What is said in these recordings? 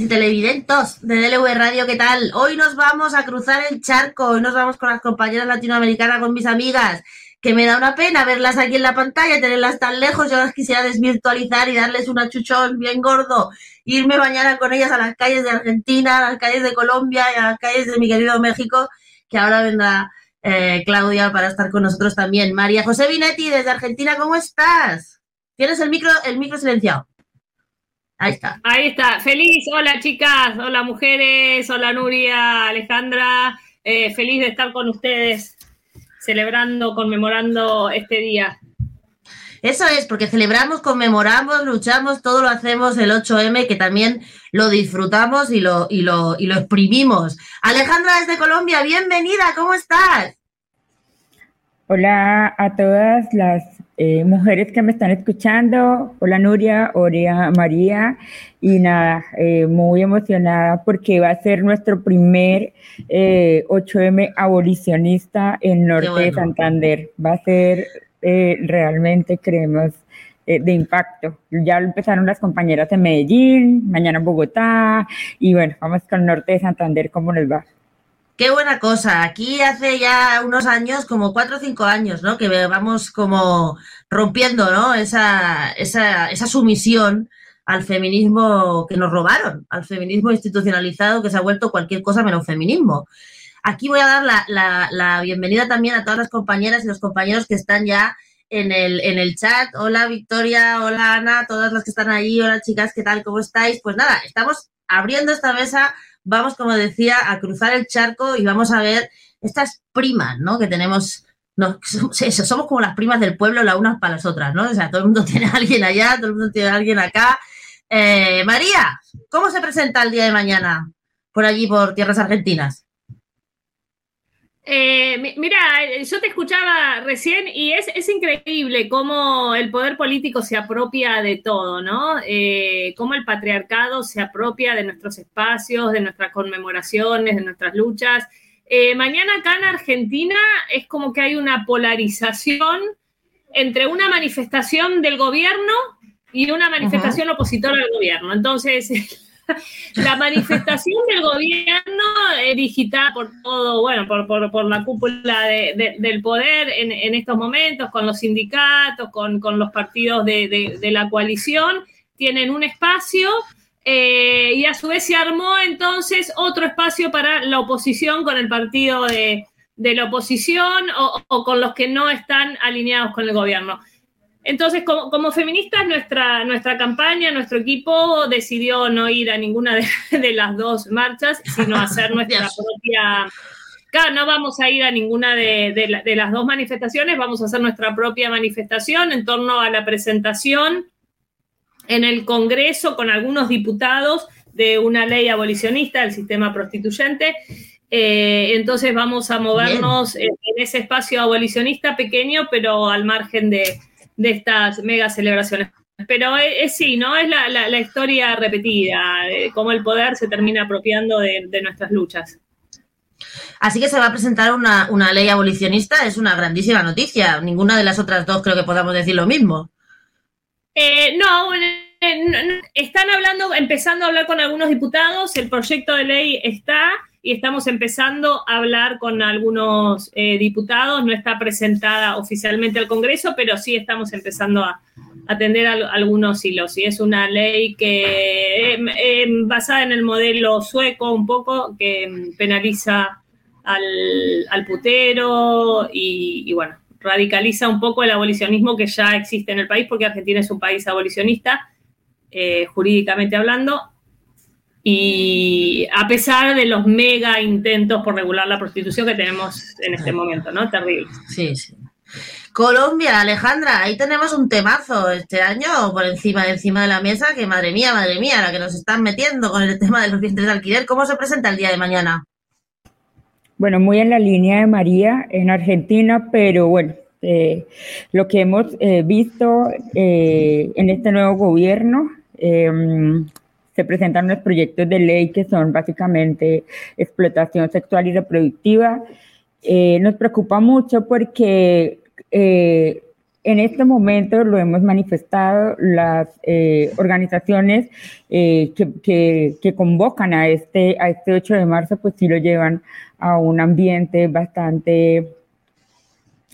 y televidentos de DLV Radio, ¿qué tal? Hoy nos vamos a cruzar el charco, hoy nos vamos con las compañeras latinoamericanas, con mis amigas, que me da una pena verlas aquí en la pantalla, tenerlas tan lejos, yo las quisiera desvirtualizar y darles un achuchón bien gordo, irme mañana con ellas a las calles de Argentina, a las calles de Colombia y a las calles de mi querido México, que ahora vendrá eh, Claudia para estar con nosotros también. María José Vinetti, desde Argentina, ¿cómo estás? Tienes el micro, el micro silenciado. Ahí está. Ahí está. Feliz. Hola chicas, hola mujeres, hola Nuria, Alejandra. Eh, feliz de estar con ustedes celebrando, conmemorando este día. Eso es, porque celebramos, conmemoramos, luchamos, todo lo hacemos el 8M, que también lo disfrutamos y lo, y lo, y lo exprimimos. Alejandra desde Colombia, bienvenida, ¿cómo estás? Hola a todas las eh, mujeres que me están escuchando. Hola Nuria, hola María. Y nada, eh, muy emocionada porque va a ser nuestro primer eh, 8M abolicionista en Norte bueno. de Santander. Va a ser eh, realmente, creemos, eh, de impacto. Ya empezaron las compañeras en Medellín, mañana en Bogotá. Y bueno, vamos con Norte de Santander, ¿cómo nos va? Qué buena cosa. Aquí hace ya unos años, como cuatro o cinco años, ¿no? Que vamos como rompiendo, ¿no? Esa, esa, esa sumisión al feminismo que nos robaron, al feminismo institucionalizado que se ha vuelto cualquier cosa menos feminismo. Aquí voy a dar la, la, la bienvenida también a todas las compañeras y los compañeros que están ya en el, en el chat. Hola Victoria, hola Ana, todas las que están ahí, hola chicas, ¿qué tal? ¿Cómo estáis? Pues nada, estamos abriendo esta mesa vamos, como decía, a cruzar el charco y vamos a ver estas primas, ¿no? Que tenemos, somos como las primas del pueblo, las unas para las otras, ¿no? O sea, todo el mundo tiene a alguien allá, todo el mundo tiene a alguien acá. Eh, María, ¿cómo se presenta el día de mañana por allí, por tierras argentinas? Eh, mira, yo te escuchaba recién y es, es, increíble cómo el poder político se apropia de todo, ¿no? Eh, cómo el patriarcado se apropia de nuestros espacios, de nuestras conmemoraciones, de nuestras luchas. Eh, mañana acá en Argentina es como que hay una polarización entre una manifestación del gobierno y una manifestación opositora al gobierno. Entonces, la manifestación del gobierno eh, digital por todo, bueno, por, por, por la cúpula de, de, del poder en, estos momentos, con los sindicatos, con, con los partidos de, de, la coalición, tienen un espacio eh, y a su vez se armó entonces otro espacio para la oposición con el partido de, la oposición o con los que no están alineados con el gobierno. Entonces, como, como, feministas, nuestra, nuestra campaña, nuestro equipo decidió no ir a ninguna de, de las dos marchas, sino hacer nuestra propia... Claro, no vamos a ir a ninguna de, de, la, de, las dos manifestaciones, vamos a hacer nuestra propia manifestación en torno a la presentación en el Congreso con algunos diputados de una ley abolicionista del sistema prostituyente. Eh, entonces vamos a movernos en ese espacio abolicionista pequeño, pero al margen de, de estas mega celebraciones. Pero es, es sí, ¿no? Es la, la, la historia repetida, de cómo el poder se termina apropiando de, de, nuestras luchas. Así que se va a presentar una, una, ley abolicionista, es una grandísima noticia. Ninguna de las otras dos creo que podamos decir lo mismo. Eh, no, están hablando, empezando a hablar con algunos diputados, el proyecto de ley está y estamos empezando a hablar con algunos eh, diputados. No está presentada oficialmente al Congreso, pero sí estamos empezando a atender a, algunos hilos. Y es una ley que eh, eh, basada en el modelo sueco un poco, que penaliza al, al putero y, y, bueno, radicaliza un poco el abolicionismo que ya existe en el país, porque Argentina es un país abolicionista, eh, jurídicamente hablando, y a pesar de los mega intentos por regular la prostitución que tenemos en este momento, ¿no? Terrible. Sí, sí. Colombia, Alejandra, ahí tenemos un temazo este año por encima, encima de la mesa, que madre mía, madre mía, la que nos están metiendo con el tema de los vientres de alquiler. ¿Cómo se presenta el día de mañana? Bueno, muy en la línea de María en Argentina, pero bueno, eh, lo que hemos eh, visto eh, en este nuevo gobierno, em, se presentan unos proyectos de ley que son básicamente explotación sexual y reproductiva. nos preocupa mucho porque en este momento lo hemos manifestado las organizaciones que, que, convocan a este, a este 8 de marzo, pues sí lo llevan a un ambiente bastante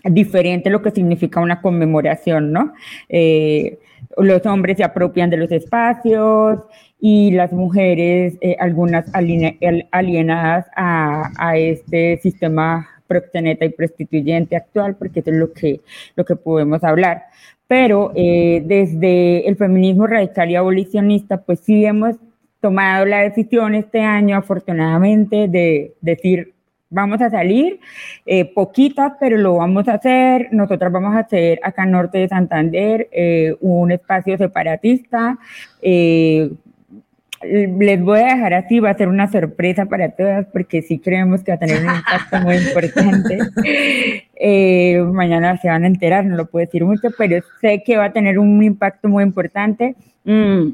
diferente lo que significa una conmemoración, ¿no? Eh, los hombres se apropian de los espacios y las mujeres, eh, algunas alienadas a, este sistema proxeneta y prostituyente actual, porque eso es lo que, lo que podemos hablar. Pero eh, desde el feminismo radical y abolicionista, pues sí hemos tomado la decisión este año, afortunadamente, de decir vamos a salir, eh, poquitas, pero lo vamos a hacer. Nosotras vamos a hacer acá en Norte de Santander eh, un espacio separatista. Eh, les voy a dejar así, va a ser una sorpresa para todas, porque sí creemos que va a tener un impacto muy importante. mañana se van a enterar, no lo puedo decir mucho, pero sé que va a tener un impacto muy importante. Mm,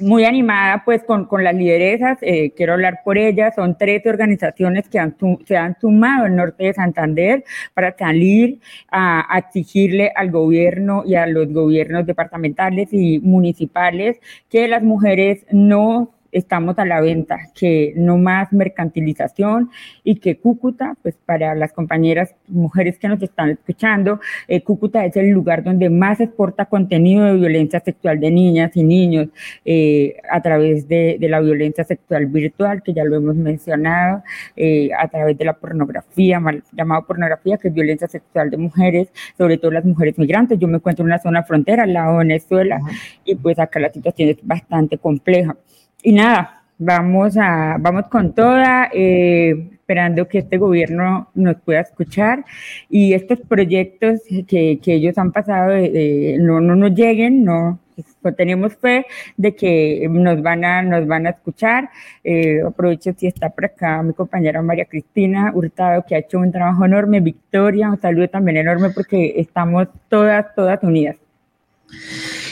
muy animada pues con, con las lideresas, eh, quiero hablar por ellas, son 13 organizaciones que han, se han sumado en norte de Santander para salir a, a, exigirle al gobierno y a los gobiernos departamentales y municipales que las mujeres no estamos a la venta, que no más mercantilización y que Cúcuta, pues para las compañeras mujeres que nos están escuchando, eh, Cúcuta es el lugar donde más exporta contenido de violencia sexual de niñas y niños eh, a través de, de, la violencia sexual virtual, que ya lo hemos mencionado, eh, a través de la pornografía, mal llamado pornografía, que es violencia sexual de mujeres, sobre todo las mujeres migrantes. Yo me encuentro en una zona frontera, al lado de Venezuela, y pues acá la situación es bastante compleja y nada, vamos, a, vamos con toda, eh, esperando que este gobierno nos pueda escuchar y estos proyectos que, que ellos han pasado no, no nos lleguen, no, pues, tenemos fe de que nos van a, nos van a escuchar. Eh, aprovecho si está por acá mi compañera María Cristina Hurtado, que ha hecho un trabajo enorme. Victoria, un saludo también enorme porque estamos todas, todas unidas.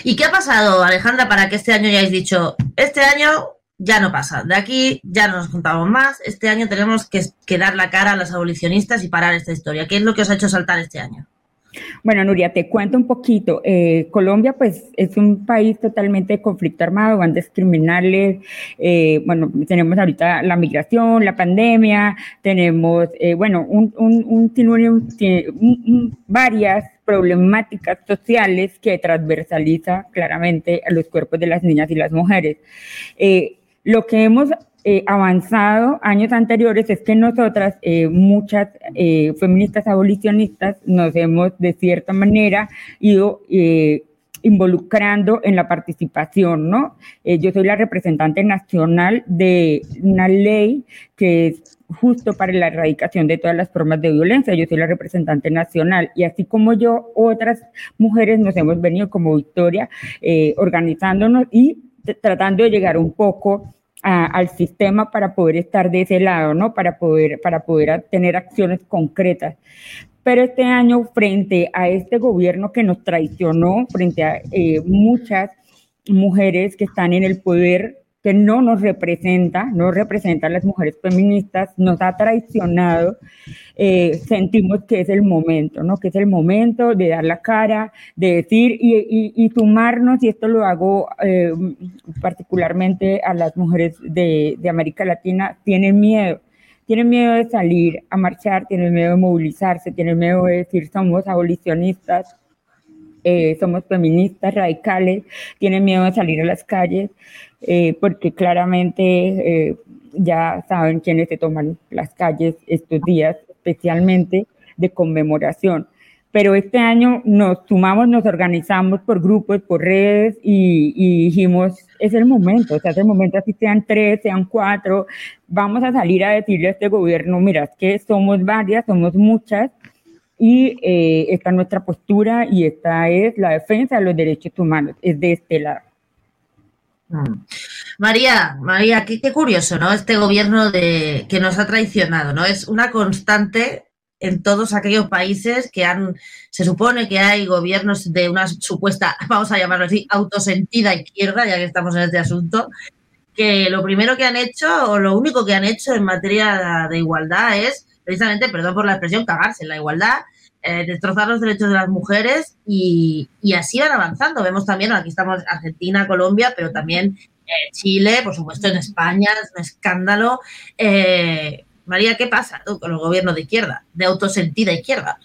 ¿Y qué ha pasado, Alejandra, para que este año hayáis dicho, este año ya no pasa, de aquí ya no nos juntamos más, este año tenemos que, dar la cara a los abolicionistas y parar esta historia? ¿Qué es lo que os ha hecho saltar este año? Bueno, Nuria, te cuento un poquito. Eh, Colombia, pues, es un país totalmente de conflicto armado, bandas criminales. Eh, bueno, tenemos ahorita la migración, la pandemia, tenemos, eh, bueno, un, un, un, varias problemáticas sociales que transversaliza claramente a los cuerpos de las niñas y las mujeres. lo que hemos eh, avanzado años anteriores es que nosotras, eh, muchas eh, feministas abolicionistas, nos hemos de cierta manera ido involucrando en la participación, ¿no? yo soy la representante nacional de una ley que es justo para la erradicación de todas las formas de violencia. Yo soy la representante nacional y así como yo, otras mujeres nos hemos venido como Victoria organizándonos y tratando de llegar un poco al sistema para poder estar de ese lado, ¿no? Para poder, para poder tener acciones concretas. Pero este año, frente a este gobierno que nos traicionó, frente a eh, muchas mujeres que están en el poder que no nos representa, no representa a las mujeres feministas, nos ha traicionado, eh, sentimos que es el momento, ¿no? Que es el momento de dar la cara, de decir y, y, sumarnos, y esto lo hago eh, particularmente a las mujeres de, de América Latina, tienen miedo, tienen miedo de salir a marchar, tienen miedo de movilizarse, tienen miedo de decir somos abolicionistas, eh, somos feministas radicales, tienen miedo de salir a las calles, eh, porque claramente eh, ya saben quiénes se toman las calles estos días, especialmente de conmemoración. Pero este año nos sumamos, nos organizamos por grupos, por redes y, dijimos, es el momento, o sea, es el momento, así sean tres, sean cuatro, vamos a salir a decirle a este gobierno, mira, es que somos varias, somos muchas, y eh, esta es nuestra postura y esta es la defensa de los derechos humanos, es de este lado. Mm. María, María, qué, curioso, ¿no? Este gobierno de, que nos ha traicionado, ¿no? Es una constante en todos aquellos países que han, se supone que hay gobiernos de una supuesta, vamos a llamarlo así, autosentida izquierda, ya que estamos en este asunto, que lo primero que han hecho, o lo único que han hecho en materia de igualdad es, precisamente, perdón por la expresión, cagarse en la igualdad, eh, destrozar los derechos de las mujeres y, así van avanzando. Vemos también, aquí estamos Argentina, Colombia, pero también eh, Chile, por supuesto en España, es un escándalo. Eh, María, ¿qué pasa con los gobiernos de izquierda, de autosentida izquierda?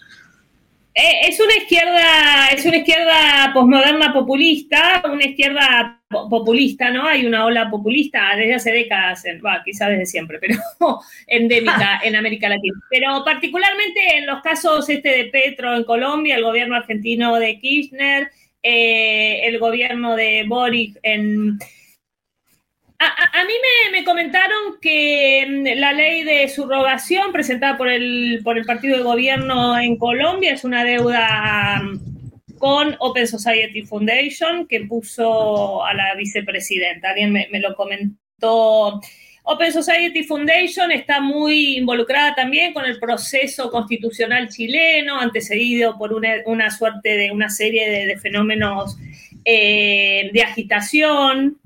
Eh, es una izquierda, es una izquierda posmoderna populista, una izquierda populista, ¿no? Hay una ola populista desde hace décadas, quizás desde siempre, pero endémica en América Latina. Pero particularmente en los casos este de Petro en Colombia, el gobierno argentino de Kirchner, eh, el gobierno de Boric en, a, mí me, comentaron que mm, la ley de subrogación presentada por el, por el partido de gobierno en Colombia es una deuda mm, con Open Society Foundation que puso a la vicepresidenta. Alguien me, lo comentó. Open Society Foundation está muy involucrada también con el proceso constitucional chileno, antecedido por una, suerte de una serie de, fenómenos eh, de agitación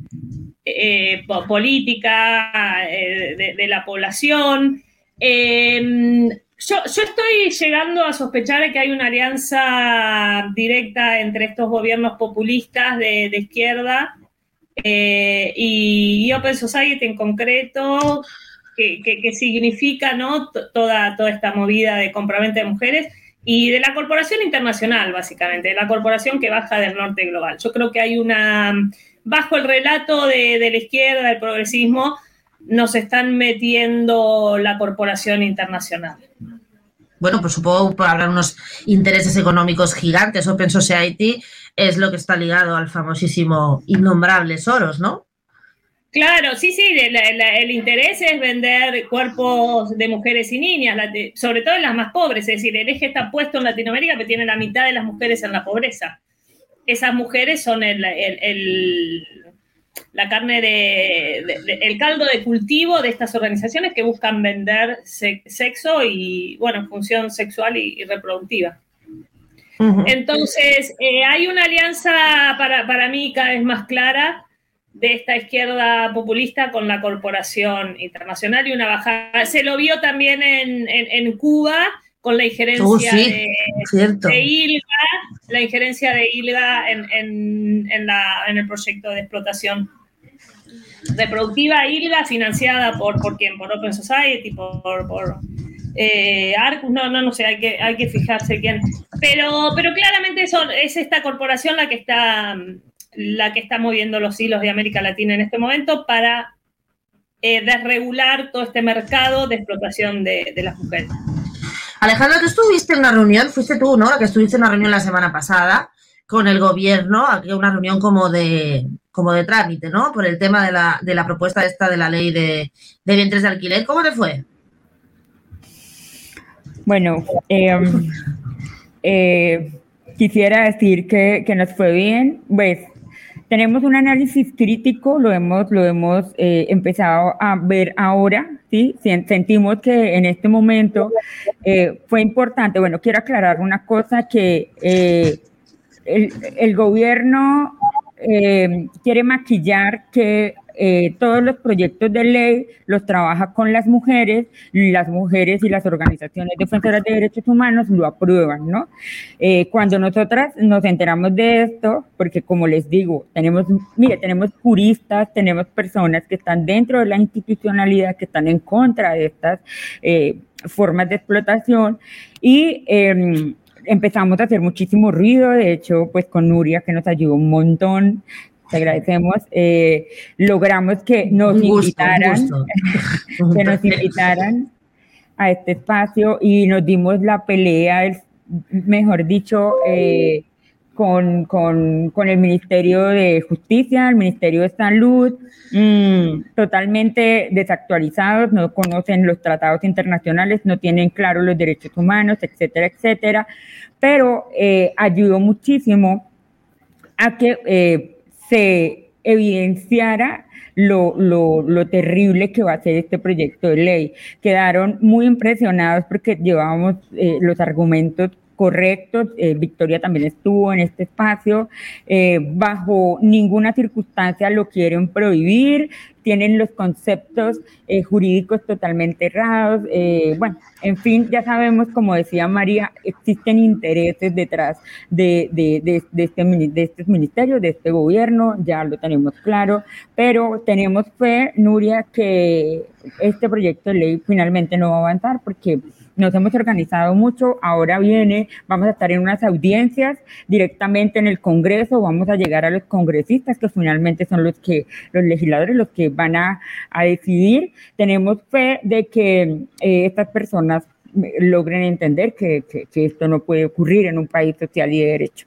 eh, política eh, de, la población. Em, yo, estoy llegando a sospechar de que hay una alianza directa entre estos gobiernos populistas de, izquierda eh, y, Open Society en concreto, que, significa ¿no? toda, toda esta movida de compraventa de mujeres y de la corporación internacional, básicamente, de la corporación que baja del norte global. Yo creo que hay una bajo el relato de, la izquierda, del progresismo, nos están metiendo la corporación internacional. Bueno, pues supongo que habrá unos intereses económicos gigantes. Open Society es lo que está ligado al famosísimo innombrable Soros, ¿no? Claro, sí, sí, el interés es vender cuerpos de mujeres y niñas, sobre todo en las más pobres, es decir, el eje está puesto en Latinoamérica, que tiene la mitad de las mujeres en la pobreza esas mujeres son el, la carne de, el caldo de cultivo de estas organizaciones que buscan vender sexo y, bueno, función sexual y, reproductiva. Entonces, eh, hay una alianza para, para, mí cada vez más clara de esta izquierda populista con la corporación internacional y una bajada. Se lo vio también en, en Cuba con la injerencia oh, de, ILGA, la injerencia de ILGA en, el proyecto de explotación reproductiva ILGA financiada por, por quién, por Open Society, por, por eh, Arcus, no, no, no sé, hay que, hay que fijarse quién. Pero, pero claramente es esta corporación la que está la que está moviendo los hilos de América Latina en este momento para eh, desregular todo este mercado de explotación de las mujeres. Alejandra, tú estuviste en una reunión, fuiste tú, ¿no? La que estuviste en una reunión la semana pasada con el gobierno, aquí una reunión como de como de trámite, ¿no? Por el tema de la, de la propuesta esta de la ley de, de vientres de alquiler. ¿Cómo te fue? Bueno, em, eh, quisiera decir que, que, nos fue bien. Pues tenemos un análisis crítico, lo hemos, lo hemos eh, empezado a ver ahora, ¿sí? Sentimos que en este momento eh, fue importante. Bueno, quiero aclarar una cosa que eh, el, el, gobierno quiere maquillar que eh, todos los proyectos de ley los trabaja con las mujeres, las mujeres y las organizaciones defensoras de derechos humanos lo aprueban, ¿no? Eh, cuando nosotras nos enteramos de esto, porque como les digo, tenemos, mire, tenemos juristas, tenemos personas que están dentro de la institucionalidad, que están en contra de estas eh, formas de explotación y em, empezamos a hacer muchísimo ruido, de hecho, pues con Nuria, que nos ayudó un montón, te agradecemos. Eh, logramos que nos invitaran, que nos invitaran a este espacio y nos dimos la pelea, mejor dicho, eh, con, con, con, el Ministerio de Justicia, el Ministerio de Salud, mm, totalmente desactualizados, no conocen los tratados internacionales, no tienen claro los derechos humanos, etcétera, etcétera. Pero eh, ayudó muchísimo a que se evidenciara lo, lo, lo, terrible que va a ser este proyecto de ley. Quedaron muy impresionados porque llevábamos eh, los argumentos correctos. Eh, Victoria también estuvo en este espacio. Eh, bajo ninguna circunstancia lo quieren prohibir. Tienen los conceptos eh, jurídicos totalmente errados. bueno, en fin, ya sabemos, como decía María, existen intereses detrás de, de, de, de este, de estos ministerios, de este gobierno, ya lo tenemos claro, pero tenemos fe, Nuria, que este proyecto de ley finalmente no va a avanzar porque nos hemos organizado mucho, ahora viene, vamos a estar en unas audiencias directamente en el Congreso, vamos a llegar a los congresistas que finalmente son los que, los legisladores, los que van a, decidir. Tenemos fe de que eh, estas personas logren entender que, que esto no puede ocurrir en un país social y de derecho.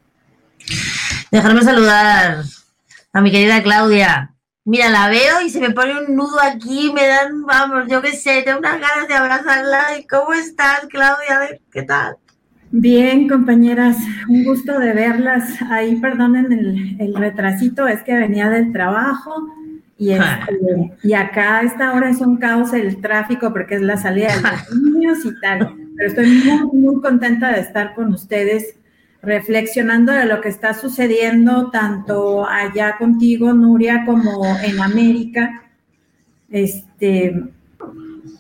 Dejarme saludar a mi querida Claudia. Mira, la veo y se me pone un nudo aquí, me dan, vamos, yo qué sé, tengo unas ganas de abrazarla. ¿Cómo estás, Claudia? ¿Qué tal? Bien, compañeras, un gusto de verlas. Ahí, perdonen el, el retrasito, es que venía del trabajo y, este, y acá a esta hora es un caos el tráfico porque es la salida de los niños y tal. Pero estoy muy, muy contenta de estar con ustedes reflexionando de lo que está sucediendo tanto allá contigo, Nuria, como en América. Este,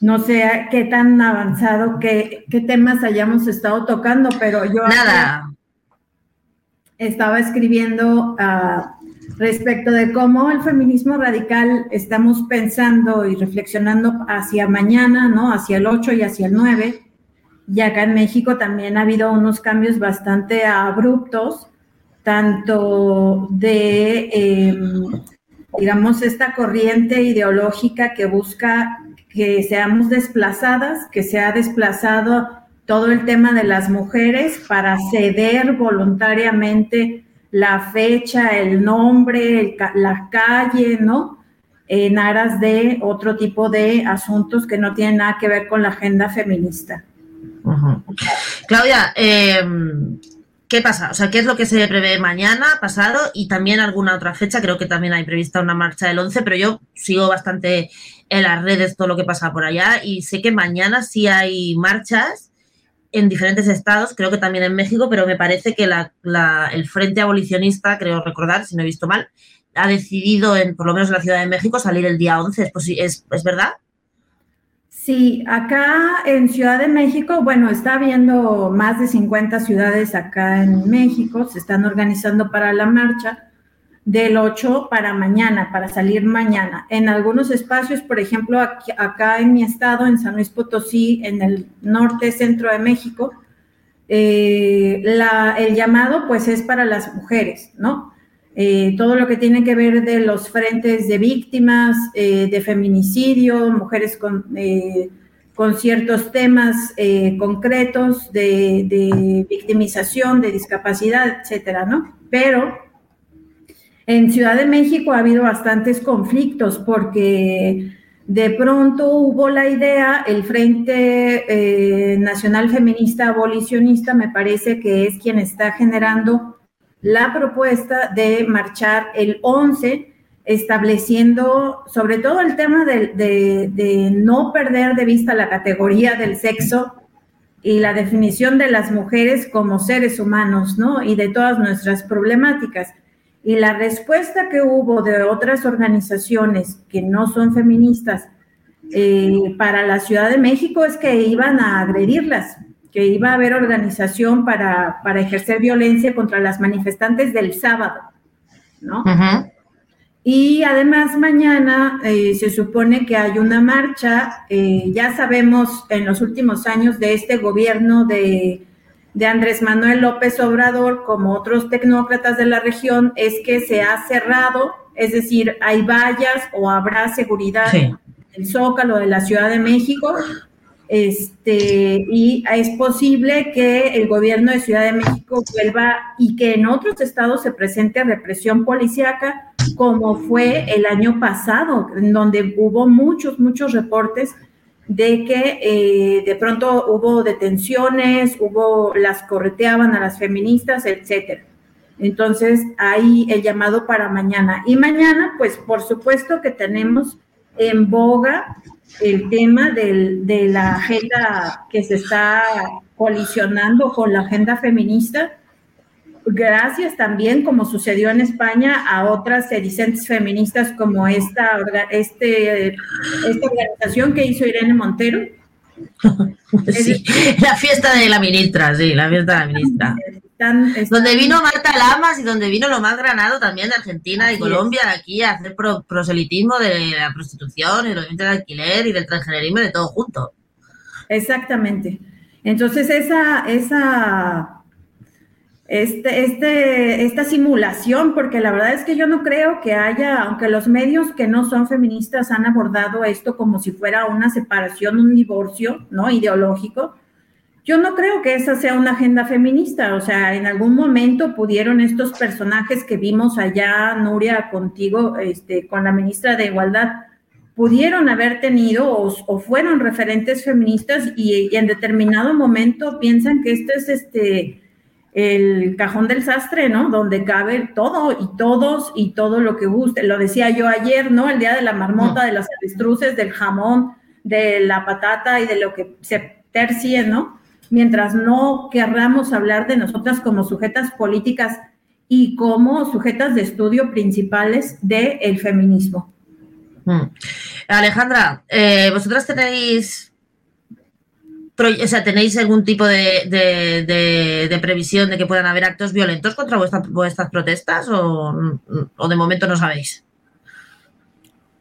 no sé qué tan avanzado, qué, qué temas hayamos estado tocando, pero yo Nada. estaba escribiendo uh, respecto de cómo el feminismo radical estamos pensando y reflexionando hacia mañana, ¿no? Hacia el 8 y hacia el 9 y acá en México también ha habido unos cambios bastante abruptos, tanto de, em, digamos, esta corriente ideológica que busca que seamos desplazadas, que se ha desplazado todo el tema de las mujeres para ceder voluntariamente la fecha, el nombre, la calle, ¿no? En aras de otro tipo de asuntos que no tienen nada que ver con la agenda feminista. Claudia, em, ¿qué pasa? O sea, ¿qué es lo que se prevé mañana, pasado y también alguna otra fecha? Creo que también hay prevista una marcha del 11, pero yo sigo bastante en las redes todo lo que pasa por allá y sé que mañana sí hay marchas en diferentes estados, creo que también en México, pero me parece que el Frente Abolicionista, creo recordar, si no he visto mal, ha decidido, en, por lo menos en la Ciudad de México, salir el día 11. ¿Es, es verdad? Sí, acá en Ciudad de México, bueno, está habiendo más de 50 ciudades acá en México, se están organizando para la marcha del 8 para mañana, para salir mañana. En algunos espacios, por ejemplo, acá en mi estado, en San Luis Potosí, en el norte centro de México, eh, el llamado pues es para las mujeres, ¿no? Eh, todo lo que tiene que ver de los frentes de víctimas, eh, de feminicidio, mujeres con, con ciertos temas concretos de, victimización, de discapacidad, etcétera, ¿no? Pero en Ciudad de México ha habido bastantes conflictos porque de pronto hubo la idea, el Frente Nacional Feminista Abolicionista me parece que es quien está generando la propuesta de marchar el 11, estableciendo sobre todo el tema de, no perder de vista la categoría del sexo y la definición de las mujeres como seres humanos, ¿no? Y de todas nuestras problemáticas. Y la respuesta que hubo de otras organizaciones que no son feministas eh, para la Ciudad de México es que iban a agredirlas, que iba a haber organización para, ejercer violencia contra las manifestantes del sábado, ¿no? Y además mañana eh, se supone que hay una marcha, eh, ya sabemos en los últimos años de este gobierno de, Andrés Manuel López Obrador, como otros tecnócratas de la región, es que se ha cerrado, es decir, hay vallas o habrá seguridad en el Zócalo de la Ciudad de México. Este, y es posible que el gobierno de Ciudad de México vuelva y que en otros estados se presente represión policíaca, como fue el año pasado, en donde hubo muchos, muchos reportes de que eh, de pronto hubo detenciones, hubo las correteaban a las feministas, etcétera. Entonces, ahí el llamado para mañana. Y mañana, pues por supuesto que tenemos en boga el tema de la agenda que se está colisionando con la agenda feminista, gracias también, como sucedió en España, a otras sedicentes feministas como esta, este, esta organización que hizo Irene Montero. Sí, la fiesta de la ministra, sí, la fiesta de la ministra. Donde vino Marta Lamas y donde vino lo más granado también de Argentina y Colombia aquí a hacer proselitismo de la prostitución y del alquiler y del transgenerismo de todo junto. Exactamente. Entonces esa, esa, este, este, esta simulación, porque la verdad es que yo no creo que haya, aunque los medios que no son feministas han abordado esto como si fuera una separación, un divorcio, ¿no? Ideológico yo no creo que esa sea una agenda feminista, o sea, en algún momento pudieron estos personajes que vimos allá, Nuria, contigo, este, con la ministra de Igualdad, pudieron haber tenido o, fueron referentes feministas y, en determinado momento piensan que esto es este el cajón del sastre, ¿no? Donde cabe todo y todos y todo lo que guste. Lo decía yo ayer, ¿no? El día de la marmota, de las avestruces, del jamón, de la patata y de lo que se tercie, ¿no? mientras no querramos hablar de nosotras como sujetas políticas y como sujetas de estudio principales del feminismo. Hmm. Alejandra, eh, vosotras tenéis, o sea, tenéis algún tipo de, previsión de que puedan haber actos violentos contra vuestras protestas o, de momento no sabéis.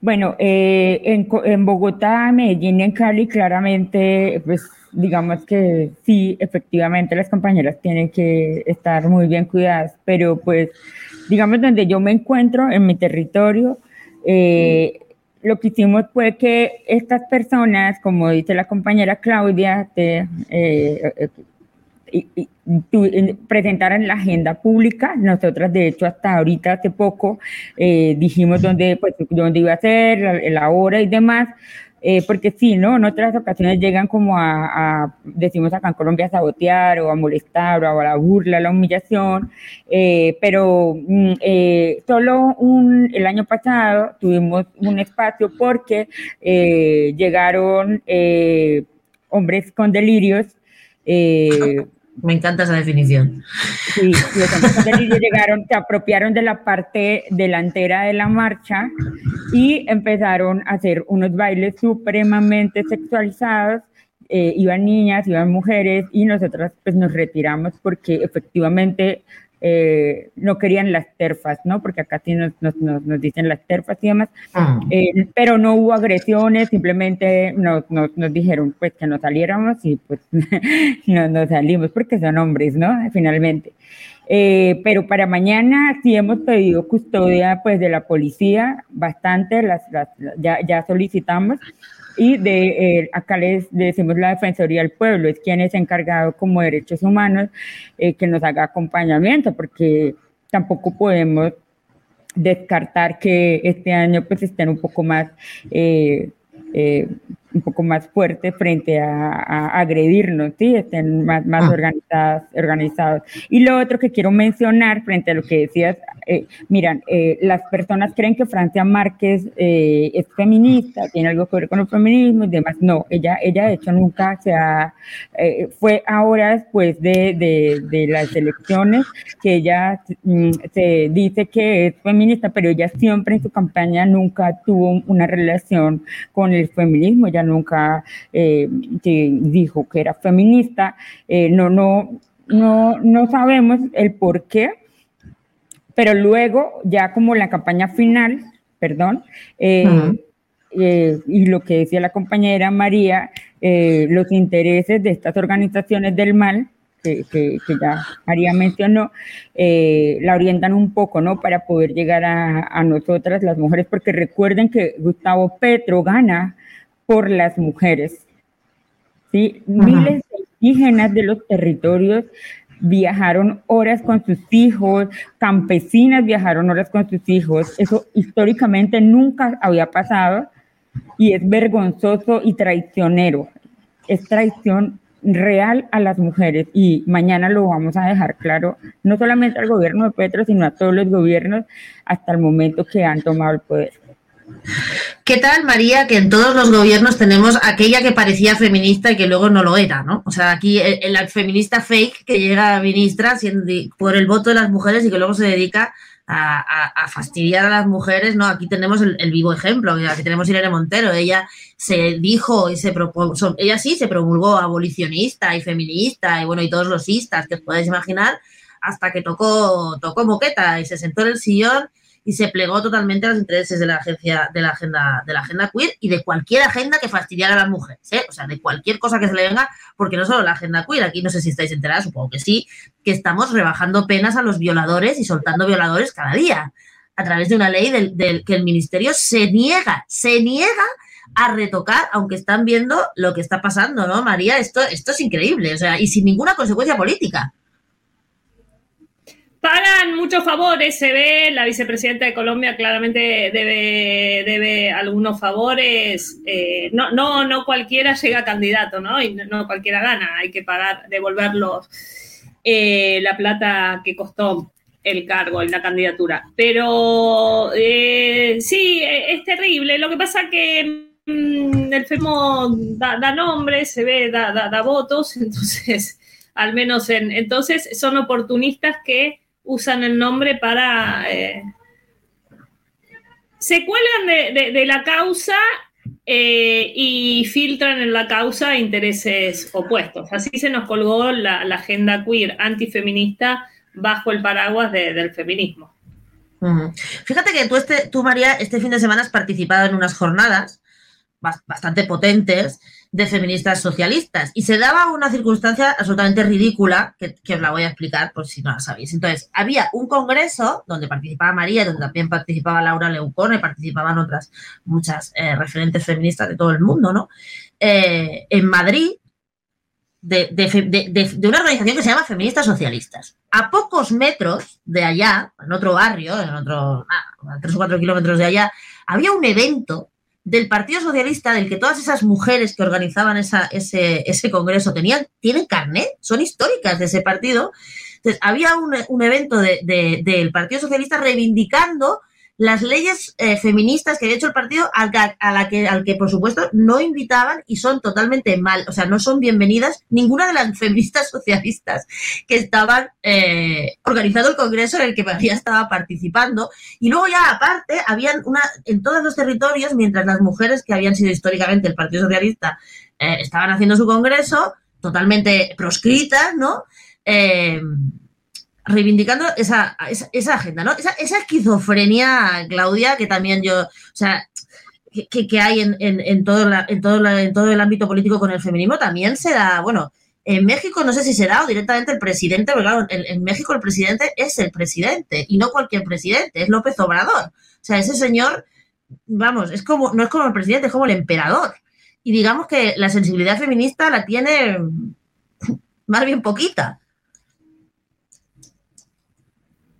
Bueno, eh, en, en, Bogotá, Medellín y en Cali claramente, pues digamos que sí, efectivamente las compañeras tienen que estar muy bien cuidadas, pero pues digamos donde yo me encuentro, en mi territorio, eh, lo que hicimos fue que estas personas, como dice la compañera Claudia, te, eh, eh, presentaran la agenda pública. Nosotras, de hecho, hasta ahorita, hace poco, dijimos dónde, pues, dónde iba a ser, la hora y demás, eh, porque sí, ¿no? En otras ocasiones llegan como a, decimos acá en Colombia, a sabotear o a molestar o a la burla, a la humillación, eh, pero mm, eh, solo un, el año pasado tuvimos un espacio porque llegaron hombres con delirios me encanta esa definición. Sí, los llegaron, se apropiaron de la parte delantera de la marcha y empezaron a hacer unos bailes supremamente sexualizados. Eh, iban niñas, iban mujeres y nosotras pues nos retiramos porque efectivamente eh, no querían las terfas, ¿no? Porque acá sí nos, nos, nos, dicen las terfas y demás, ah. eh, pero no hubo agresiones, simplemente nos, dijeron pues que nos saliéramos y pues nos, salimos porque son hombres, ¿no? Finalmente. Eh, pero para mañana sí hemos pedido custodia pues de la policía, bastante, las, ya, ya solicitamos y de eh, acá les, decimos la Defensoría del Pueblo, es quien es encargado como derechos humanos eh, que nos haga acompañamiento, porque tampoco podemos descartar que este año pues estén un poco más eh, un poco más fuerte frente a, agredirnos, ¿sí? estén más, más ah. organizadas, organizados. Y lo otro que quiero mencionar frente a lo que decías, eh, miran, eh, las personas creen que Francia Márquez eh, es feminista, tiene algo que ver con el feminismo y demás. No, ella, ella de hecho nunca se ha, fue ahora después de, de, de, las elecciones que ella mm, se dice que es feminista, pero ella siempre en su campaña nunca tuvo una relación con el feminismo, ella nunca eh, dijo que era feminista, eh, no, no, no, no sabemos el por qué, pero luego, ya como la campaña final, perdón, eh, y lo que decía la compañera María, los intereses de estas organizaciones del mal, que, ya María mencionó, la orientan un poco, ¿no? Para poder llegar a, a, nosotras, las mujeres, porque recuerden que Gustavo Petro gana por las mujeres. ¿sí? Miles de indígenas de los territorios viajaron horas con sus hijos, campesinas viajaron horas con sus hijos. Eso históricamente nunca había pasado y es vergonzoso y traicionero. Es traición real a las mujeres y mañana lo vamos a dejar claro, no solamente al gobierno de Petro, sino a todos los gobiernos hasta el momento que han tomado el poder. ¿Qué tal, María, que en todos los gobiernos tenemos aquella que parecía feminista y que luego no lo era, ¿no? O sea, aquí el, feminista fake que llega a ministra por el voto de las mujeres y que luego se dedica a, fastidiar a las mujeres, ¿no? Aquí tenemos el, vivo ejemplo, aquí tenemos Irene Montero, ella se dijo y se propuso, ella sí se promulgó abolicionista y feminista y bueno, y todos los istas que os podéis imaginar, hasta que tocó, tocó moqueta y se sentó en el sillón y se plegó totalmente a los intereses de la agencia de la agenda de la agenda queer y de cualquier agenda que fastidiara a las mujeres, ¿eh? o sea, de cualquier cosa que se le venga, porque no solo la agenda queer, aquí no sé si estáis enteradas, supongo que sí, que estamos rebajando penas a los violadores y soltando violadores cada día a través de una ley del, que el ministerio se niega, se niega a retocar, aunque están viendo lo que está pasando, ¿no, María? Esto, esto es increíble, o sea, y sin ninguna consecuencia política. Pagan muchos favores, se ve, la vicepresidenta de Colombia claramente debe, debe algunos favores. Eh, no, no, no cualquiera llega candidato, ¿no? Y no, cualquiera gana, hay que pagar, devolverlos eh, la plata que costó el cargo y la candidatura. Pero eh, sí, es terrible. Lo que pasa que mm, el FEMO da, da nombre, se ve, da, da, da votos, entonces, al menos en, entonces son oportunistas que usan el nombre para... Eh, se cuelgan de, la causa eh, y filtran en la causa intereses opuestos. Así se nos colgó la, agenda queer antifeminista bajo el paraguas del feminismo. Fíjate que tú, este, tú, María, este fin de semana has participado en unas jornadas bastante potentes de feministas socialistas. Y se daba una circunstancia absolutamente ridícula, que, os la voy a explicar por si no la sabéis. Entonces, había un congreso donde participaba María, donde también participaba Laura Leucona y participaban otras muchas eh, referentes feministas de todo el mundo, ¿no? Eh, en Madrid, de, una organización que se llama Feministas Socialistas. A pocos metros de allá, en otro barrio, en otro, ah, a tres o cuatro kilómetros de allá, había un evento del Partido Socialista, del que todas esas mujeres que organizaban esa, ese, ese, congreso tenían, tienen carnet, son históricas de ese partido. Entonces, había un, un evento de, del Partido Socialista reivindicando las leyes eh, feministas que había hecho el partido al, a la que, al que, por supuesto, no invitaban y son totalmente mal, o sea, no son bienvenidas ninguna de las feministas socialistas que estaban eh, organizando el congreso en el que María estaba participando. Y luego ya, aparte, habían una, en todos los territorios, mientras las mujeres que habían sido históricamente el Partido Socialista eh, estaban haciendo su congreso, totalmente proscritas, ¿no? Reivindicando esa, esa, agenda, ¿no? Esa, esa, esquizofrenia, Claudia, que también yo, o sea, que, que hay en, en, todo la, en, todo en todo el ámbito político con el feminismo, también se da, bueno, en México no sé si será o directamente el presidente, pero claro, en, México el presidente es el presidente y no cualquier presidente, es López Obrador. O sea, ese señor, vamos, es como, no es como el presidente, es como el emperador. Y digamos que la sensibilidad feminista la tiene más bien poquita.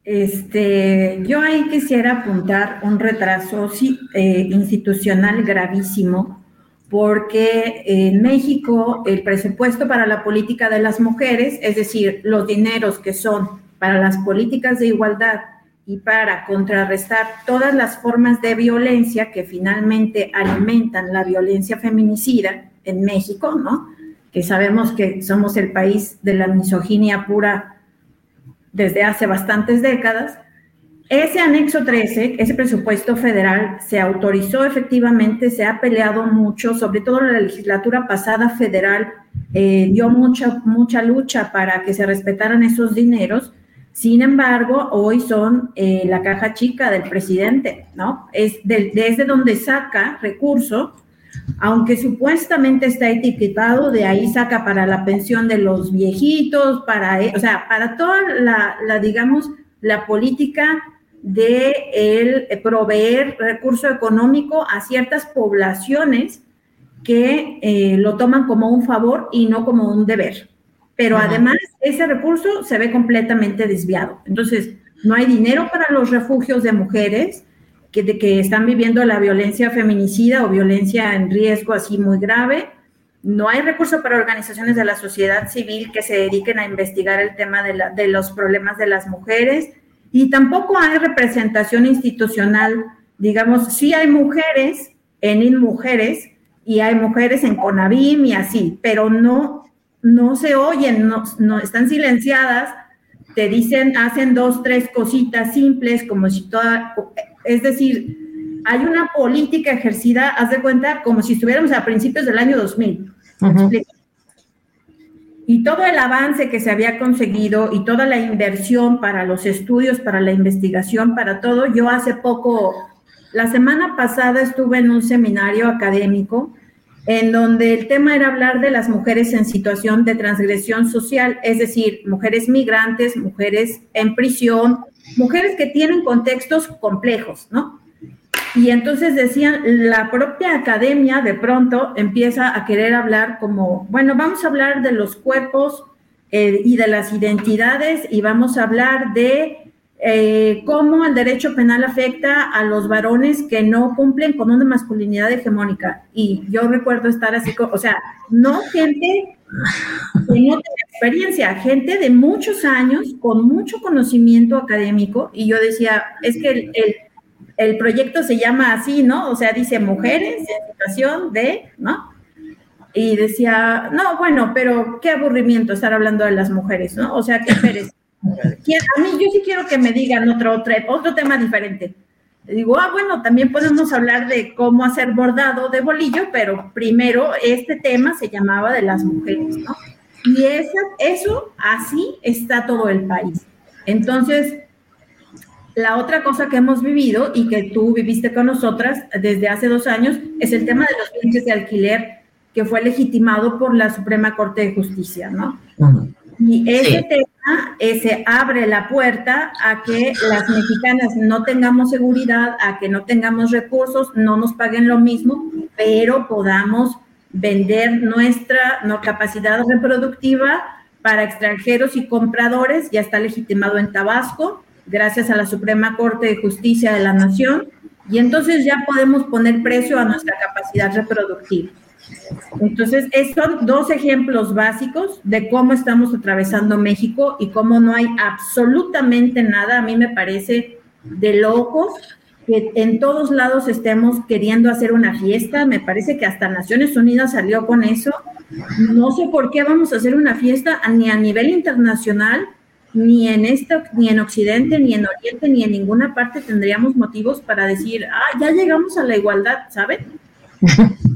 Este, yo ahí quisiera apuntar un retraso eh, institucional gravísimo, porque en México el presupuesto para la política de las mujeres, es decir, los dineros que son para las políticas de igualdad y para contrarrestar todas las formas de violencia que finalmente alimentan la violencia feminicida en México, ¿no? Que sabemos que somos el país de la misoginia pura desde hace bastantes décadas. Ese anexo 13, ese presupuesto federal, se autorizó efectivamente, se ha peleado mucho, sobre todo la legislatura pasada federal eh, dio mucha, mucha lucha para que se respetaran esos dineros. Sin embargo, hoy son eh, la caja chica del presidente, ¿no? Es desde donde saca recursos aunque supuestamente está etiquetado, de ahí saca para la pensión de los viejitos, para, e, o sea, para toda la, digamos, la política de el proveer recurso económico a ciertas poblaciones que eh, lo toman como un favor y no como un deber. Pero además, ese recurso se ve completamente desviado. Entonces, no hay dinero para los refugios de mujeres, que, que están viviendo la violencia feminicida o violencia en riesgo así muy grave. no hay recursos para organizaciones de la sociedad civil que se dediquen a investigar el tema de, de los problemas de las mujeres y tampoco hay representación institucional. Digamos, sí hay mujeres en InMujeres y hay mujeres en CONAVIM y así, pero no, no se oyen, no, no están silenciadas, te dicen, hacen dos, tres cositas simples, como si toda, es decir, hay una política ejercida, haz de cuenta, como si estuviéramos a principios del año 2000. Y todo el avance que se había conseguido y toda la inversión para los estudios, para la investigación, para todo, yo hace poco, la semana pasada estuve en un seminario académico en donde el tema era hablar de las mujeres en situación de transgresión social, es decir, mujeres migrantes, mujeres en prisión, mujeres que tienen contextos complejos, ¿no? Y entonces decían, la propia academia de pronto empieza a querer hablar como, bueno, vamos a hablar de los cuerpos eh, y de las identidades y vamos a hablar de eh, cómo el derecho penal afecta a los varones que no cumplen con una masculinidad hegemónica. Y yo recuerdo estar así, o sea, no gente que no experiencia, gente de muchos años con mucho conocimiento académico. Y yo decía, es que el el proyecto se llama así, ¿no? O sea, dice mujeres en situación de, ¿no? Y decía, no, bueno, pero qué aburrimiento estar hablando de las mujeres, ¿no? O sea, qué pereza. A mí yo sí quiero que me digan otro, otro, otro tema diferente. Digo, ah, bueno, también podemos hablar de cómo hacer bordado de bolillo, pero primero este tema se llamaba de las mujeres, ¿no? Y esa, eso, así está todo el país. Entonces, la otra cosa que hemos vivido y que tú viviste con nosotras desde hace dos años es el tema de los bienes de alquiler que fue legitimado por la Suprema Corte de Justicia, ¿no? Y ese tema ese abre la puerta a que las mexicanas no tengamos seguridad, a que no tengamos recursos, no nos paguen lo mismo, pero podamos vender nuestra no, capacidad reproductiva para extranjeros y compradores, ya está legitimado en Tabasco, gracias a la Suprema Corte de Justicia de la Nación, y entonces ya podemos poner precio a nuestra capacidad reproductiva. Entonces, son dos ejemplos básicos de cómo estamos atravesando México y cómo no hay absolutamente nada, a mí me parece de locos que en todos lados estemos queriendo hacer una fiesta, me parece que hasta Naciones Unidas salió con eso, no sé por qué vamos a hacer una fiesta ni a nivel internacional, ni en esto, ni en Occidente, ni en Oriente, ni en ninguna parte tendríamos motivos para decir, ah, ya llegamos a la igualdad, ¿saben?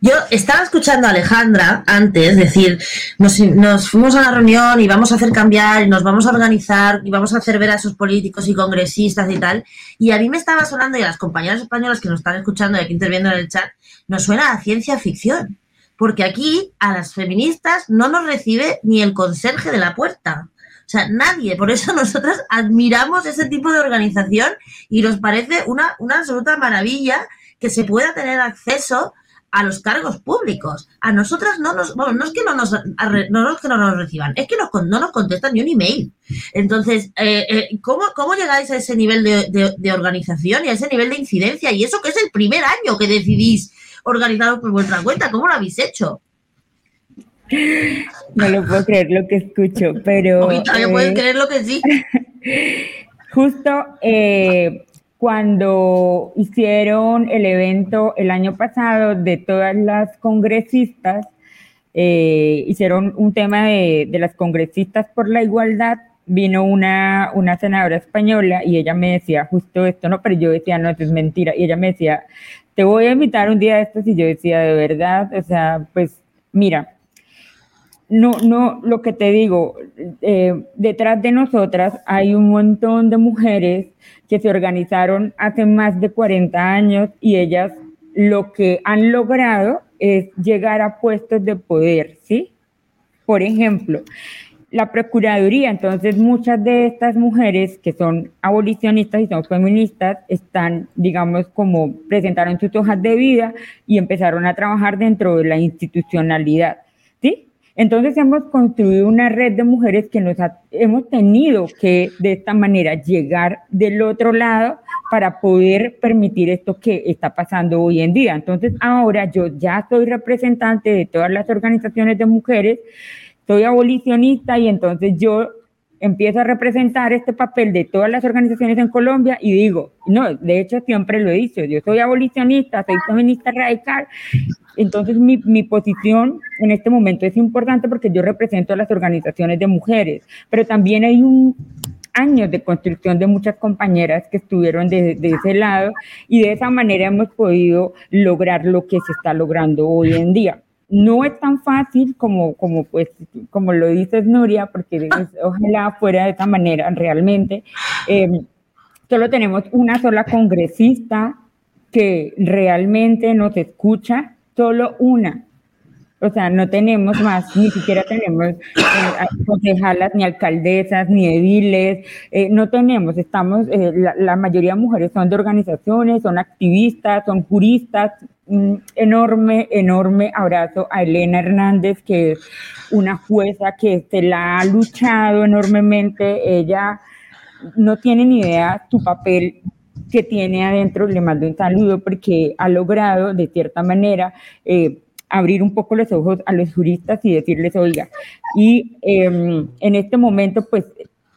Yo estaba escuchando a Alejandra antes decir, nos, fuimos a la reunión y vamos a hacer cambiar y nos vamos a organizar y vamos a hacer ver a esos políticos y congresistas y tal. Y a mí me estaba sonando y a las compañeras españolas que nos están escuchando y aquí interviendo en el chat, nos suena a ciencia ficción porque aquí a las feministas no nos recibe ni el conserje de la puerta. O sea, nadie. Por eso nosotras admiramos ese tipo de organización y nos parece una, una absoluta maravilla que se pueda tener acceso a los cargos públicos. A nosotras no nos, bueno, no es que no nos, no es que no nos reciban, es que no nos contestan ni un email. Entonces, eh, eh, ¿cómo, ¿cómo, llegáis a ese nivel de, de, organización y a ese nivel de incidencia? Y eso que es el primer año que decidís organizado por vuestra cuenta. ¿Cómo lo habéis hecho? No lo puedo creer lo que escucho, pero... No eh, creer lo que sí. Justo eh, cuando hicieron el evento el año pasado de todas las congresistas, eh, hicieron un tema de, de, las congresistas por la igualdad, vino una, una senadora española y ella me decía justo esto, no, pero yo decía, no, esto es mentira, y ella me decía, te voy a invitar un día a estos y yo decía, de verdad, o sea, pues mira, no, no, lo que te digo, eh, detrás de nosotras hay un montón de mujeres que se organizaron hace más de 40 años y ellas lo que han logrado es llegar a puestos de poder, ¿sí? Por ejemplo, la Procuraduría. Entonces, muchas de estas mujeres que son abolicionistas y son feministas están, digamos, como presentaron sus hojas de vida y empezaron a trabajar dentro de la institucionalidad. Entonces hemos construido una red de mujeres que nos hemos tenido que de esta manera llegar del otro lado para poder permitir esto que está pasando hoy en día. Entonces, ahora yo ya soy representante de todas las organizaciones de mujeres, soy abolicionista y entonces yo empiezo a representar este papel de todas las organizaciones en Colombia y digo, no, de hecho siempre lo he dicho, yo soy abolicionista, soy feminista radical, entonces mi, mi, posición en este momento es importante porque yo represento a las organizaciones de mujeres, pero también hay un años de construcción de muchas compañeras que estuvieron de, de ese lado y de esa manera hemos podido lograr lo que se está logrando hoy en día no es tan fácil como, como, pues, como lo dices, Nuria, porque ojalá fuera de esa manera realmente. Eh, solo tenemos una sola congresista que realmente nos escucha, solo una. O sea, no tenemos más, ni siquiera tenemos eh, concejalas, ni alcaldesas, ni ediles, eh, no tenemos, estamos, eh, la, la, mayoría de mujeres son de organizaciones, son activistas, son juristas. Enorme, enorme abrazo a Elena Hernández, que es una jueza que se la ha luchado enormemente. Ella no tiene ni idea su papel que tiene adentro. Le mando un saludo porque ha logrado, de cierta manera, eh, abrir un poco los ojos a los juristas y decirles, oiga, y eh, en este momento, pues,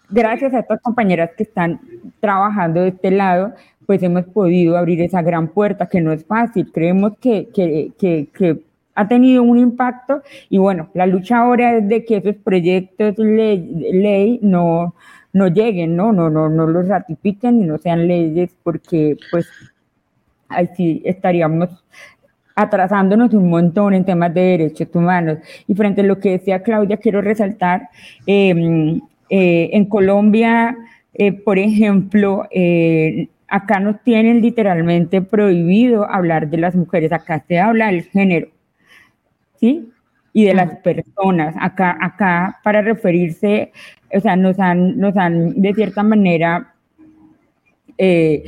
gracias a estas compañeras que están trabajando de este lado, pues hemos podido abrir esa gran puerta, que no es fácil. Creemos que, que, que, ha tenido un impacto y bueno, la lucha ahora es de que esos proyectos ley, ley no, no lleguen, ¿no? No, no, no los ratifiquen y no sean leyes porque pues así estaríamos atrasándonos un montón en temas de derechos humanos. Y frente a lo que decía Claudia, quiero resaltar, eh, eh, en Colombia, eh, por ejemplo, eh, acá nos tienen literalmente prohibido hablar de las mujeres, acá se habla del género, ¿sí? Y de las personas, acá, acá para referirse, o sea, nos han, nos han de cierta manera eh,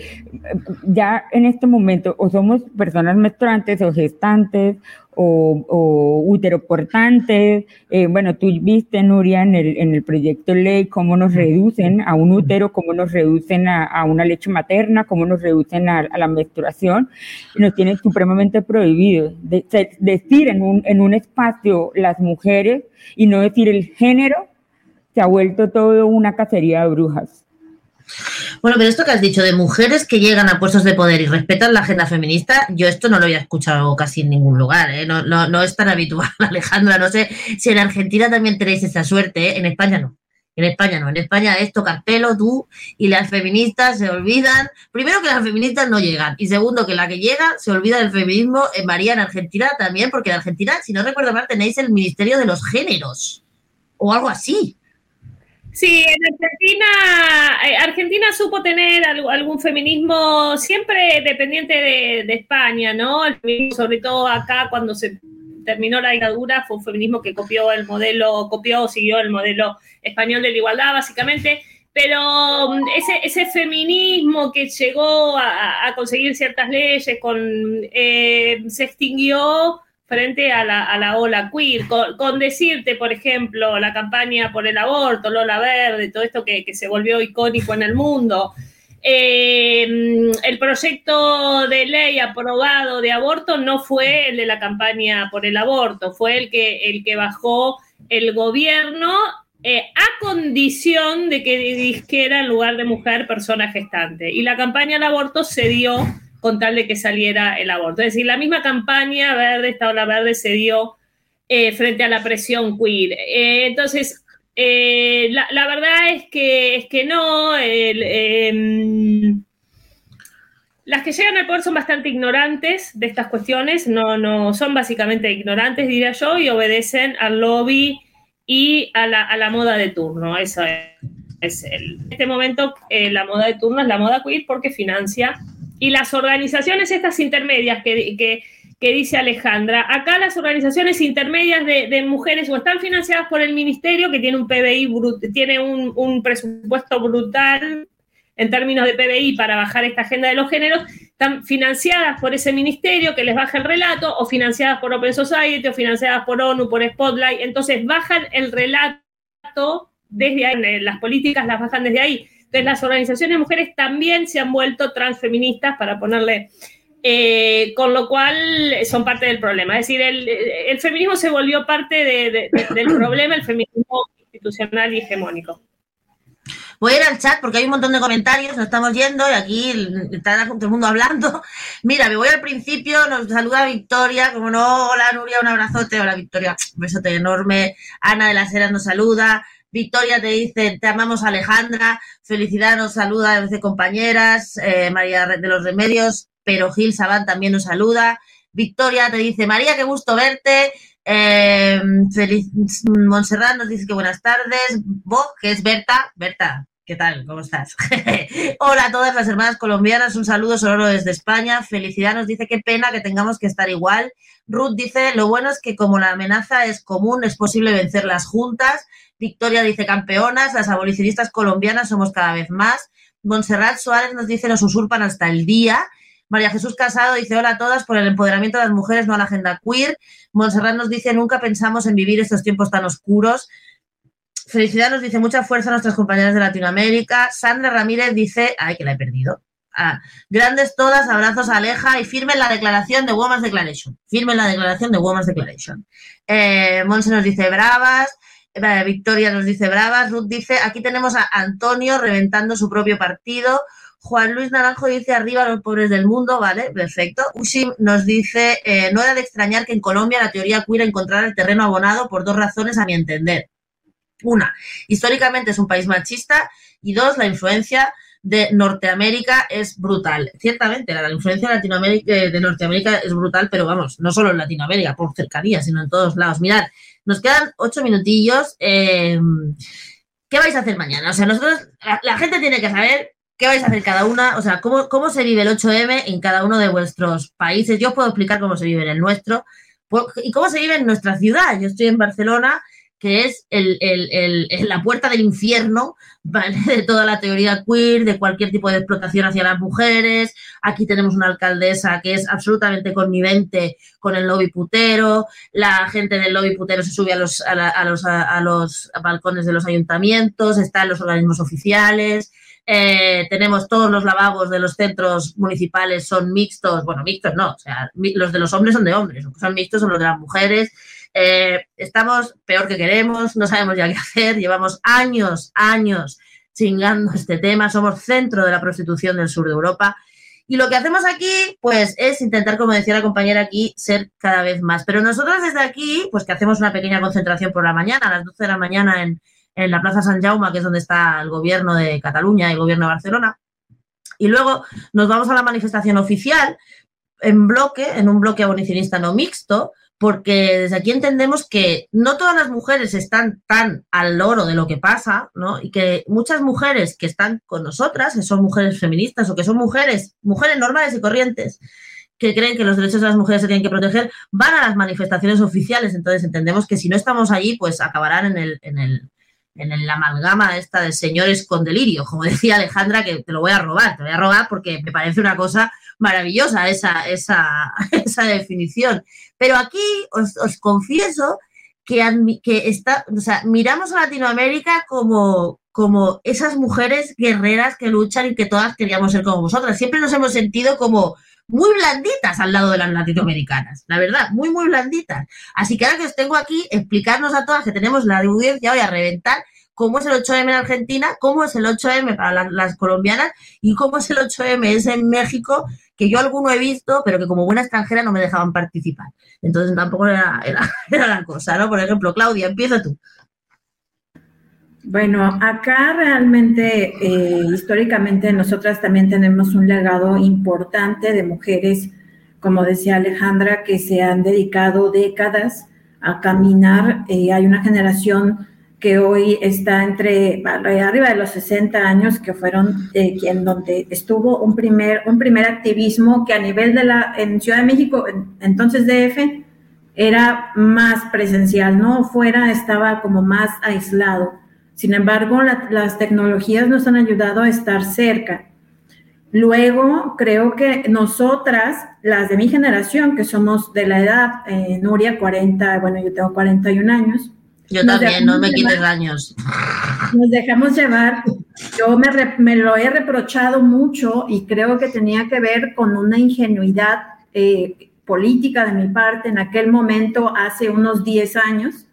ya en este momento o somos personas menstruantes o gestantes o, o uteroportantes. Eh, bueno, tú viste, Nuria, en el, en el proyecto ley cómo nos reducen a un útero, cómo nos reducen a, a una leche materna, cómo nos reducen a, a la menstruación. Y nos tienen supremamente prohibido de, de, decir en un, en un espacio las mujeres y no decir el género. Se ha vuelto todo una cacería de brujas. Bueno, pero esto que has dicho de mujeres que llegan a puestos de poder y respetan la agenda feminista, yo esto no lo había escuchado casi en ningún lugar, ¿eh? no, no, no, es tan habitual, Alejandra. No sé si en Argentina también tenéis esa suerte, ¿eh? en España no. En España no, en España es tocar pelo tú y las feministas se olvidan, primero que las feministas no llegan y segundo que la que llega se olvida del feminismo en María en Argentina también, porque en Argentina, si no recuerdo mal, tenéis el Ministerio de los Géneros o algo así. Sí, en Argentina, eh, Argentina supo tener algún feminismo siempre dependiente de, España, ¿no? El feminismo, sobre todo acá cuando se terminó la dictadura, fue un feminismo que copió el modelo, copió o siguió el modelo español de la igualdad, básicamente. Pero mm, ese, ese feminismo que llegó a, a conseguir ciertas leyes, con, eh, se extinguió frente a la, a la ola queer, con, con, decirte, por ejemplo, la campaña por el aborto, Lola Verde, todo esto que, que se volvió icónico en el mundo. Eh, el proyecto de ley aprobado de aborto no fue el de la campaña por el aborto, fue el que, el que bajó el gobierno eh, a condición de que dijera en lugar de mujer persona gestante. Y la campaña del aborto se dio con tal de que saliera el aborto. Es decir, la misma campaña verde, esta ola verde, se dio eh, frente a la presión queer. Eh, entonces, eh, la, verdad es que, es que no. Em, las que llegan al poder son bastante ignorantes de estas cuestiones, no, no, son básicamente ignorantes, diría yo, y obedecen al lobby y a la, a la moda de turno. Eso es, es el, en este momento la moda de turno es la moda queer porque financia y las organizaciones estas intermedias que, que, dice Alejandra, acá las organizaciones intermedias de, de, mujeres o están financiadas por el ministerio, que tiene un PBI, tiene un, un, presupuesto brutal en términos de PBI para bajar esta agenda de los géneros, están financiadas por ese ministerio que les baja el relato, o financiadas por Open Society, o financiadas por ONU, por Spotlight, entonces bajan el relato desde ahí, las políticas las bajan desde ahí Entonces las organizaciones de mujeres también se han vuelto transfeministas para ponerle, eh, con lo cual son parte del problema. Es decir, el, feminismo se volvió parte del problema, el feminismo institucional y hegemónico. Voy a ir al chat porque hay un montón de comentarios, nos estamos yendo y aquí está todo el mundo hablando. Mira, me voy al principio, nos saluda Victoria, como no, hola Nuria, un abrazote, hola Victoria, un besote enorme. Ana de las Heras nos saluda. Victoria te dice, te amamos Alejandra, Felicidad nos saluda desde compañeras, eh, María de los Remedios, pero Gil Sabán también nos saluda. Victoria te dice, María, qué gusto verte. Eh, feliz, Montserrat nos dice que buenas tardes. Vos, que es Berta. Berta, ¿qué tal? ¿Cómo estás? Hola a todas las hermanas colombianas. Un saludo sonoro desde España. Felicidad nos dice qué pena que tengamos que estar igual. Ruth dice, lo bueno es que como la amenaza es común, es posible vencerlas juntas. Victoria dice, campeonas, las abolicionistas colombianas somos cada vez más. Montserrat Suárez nos dice, nos usurpan hasta el día. María Jesús Casado dice hola a todas por el empoderamiento de las mujeres, no a la agenda queer. Montserrat nos dice nunca pensamos en vivir estos tiempos tan oscuros. Felicidad nos dice mucha fuerza a nuestras compañeras de Latinoamérica. Sandra Ramírez dice, ay, que la he perdido. Ah, grandes todas, abrazos Aleja y firmen la declaración de Women's Declaration. Firmen la declaración de Women's Declaration. Eh, Monse nos dice bravas. Victoria nos dice bravas. Ruth dice, aquí tenemos a Antonio reventando su propio partido. Juan Luis Naranjo dice arriba los pobres del mundo, vale, perfecto. Ushim nos dice, eh, no era de extrañar que en Colombia la teoría queer encontrara el terreno abonado por dos razones a mi entender. Una, históricamente es un país machista y dos, la influencia de Norteamérica es brutal. Ciertamente, la influencia de, eh, de Norteamérica es brutal, pero vamos, no solo en Latinoamérica, por cercanía, sino en todos lados. Mirad, nos quedan ocho minutillos. Eh, ¿Qué vais a hacer mañana? O sea, nosotros, la gente tiene que saber ¿Qué vais a hacer cada una? O sea, ¿cómo, ¿cómo se vive el 8M en cada uno de vuestros países? Yo os puedo explicar cómo se vive en el nuestro y cómo se vive en nuestra ciudad. Yo estoy en Barcelona, que es el, la puerta del infierno de toda la teoría queer, de cualquier tipo de explotación hacia las mujeres. Aquí tenemos una alcaldesa que es absolutamente connivente con el lobby putero. La gente del lobby putero se sube a los, a, los, a los balcones de los ayuntamientos, está en los organismos oficiales. Eh, tenemos todos los lavabos de los centros municipales son mixtos, bueno, mixtos no, o sea, los de los hombres son de hombres, son mixtos son los de las mujeres. Eh, estamos peor que queremos, no sabemos ya qué hacer, llevamos años, años chingando este tema, somos centro de la prostitución del sur de Europa. Y lo que hacemos aquí, pues, es intentar, como decía la compañera aquí, ser cada vez más. Pero nosotros desde aquí, pues que hacemos una pequeña concentración por la mañana, a las 12 de la mañana en, en la Plaza San Jaume, que es donde está el gobierno de Cataluña y el gobierno de Barcelona. Y luego nos vamos a la manifestación oficial en bloque, en un bloque abolicionista no mixto, porque desde aquí entendemos que no todas las mujeres están tan al loro de lo que pasa, ¿no? Y que muchas mujeres que están con nosotras, que son mujeres feministas o que son mujeres, mujeres normales y corrientes, que creen que los derechos de las mujeres se tienen que proteger, van a las manifestaciones oficiales. Entonces entendemos que si no estamos allí, pues acabarán en el, en el, en la amalgama esta de señores con delirio, como decía Alejandra, que te lo voy a robar, te voy a robar porque me parece una cosa maravillosa esa, esa, esa definición. Pero aquí os, os confieso que, que está, o sea, miramos a Latinoamérica como, como esas mujeres guerreras que luchan y que todas queríamos ser como vosotras. Siempre nos hemos sentido como muy blanditas al lado de las latinoamericanas, la verdad, muy, muy blanditas. Así que ahora que os tengo aquí, explicarnos a todas que tenemos la audiencia hoy a reventar cómo es el 8M en Argentina, cómo es el 8M para las, colombianas y cómo es el 8M es en México, que yo alguno he visto, pero que como buena extranjera no me dejaban participar. Entonces tampoco era, era, era la cosa, ¿no? Por ejemplo, Claudia, empieza tú. Bueno, acá realmente, eh, históricamente, nosotras también tenemos un legado importante de mujeres, como decía Alejandra, que se han dedicado décadas a caminar. Eh, hay una generación que hoy está entre arriba de los 60 años, que fueron eh, quien donde estuvo un primer, un primer activismo que a nivel de la, en Ciudad de México, entonces DF, era más presencial, ¿no? Fuera estaba como más aislado sin embargo, las tecnologías nos han ayudado a estar cerca. Luego, creo que nosotras, las de mi generación, que somos de la edad, eh, Nuria, 40, bueno, yo tengo 41 años. Yo también, no me quites años. Nos dejamos llevar yo me, lo he reprochado mucho y creo que tenía que ver con una ingenuidad eh, política de mi parte en aquel momento, hace unos 10 años.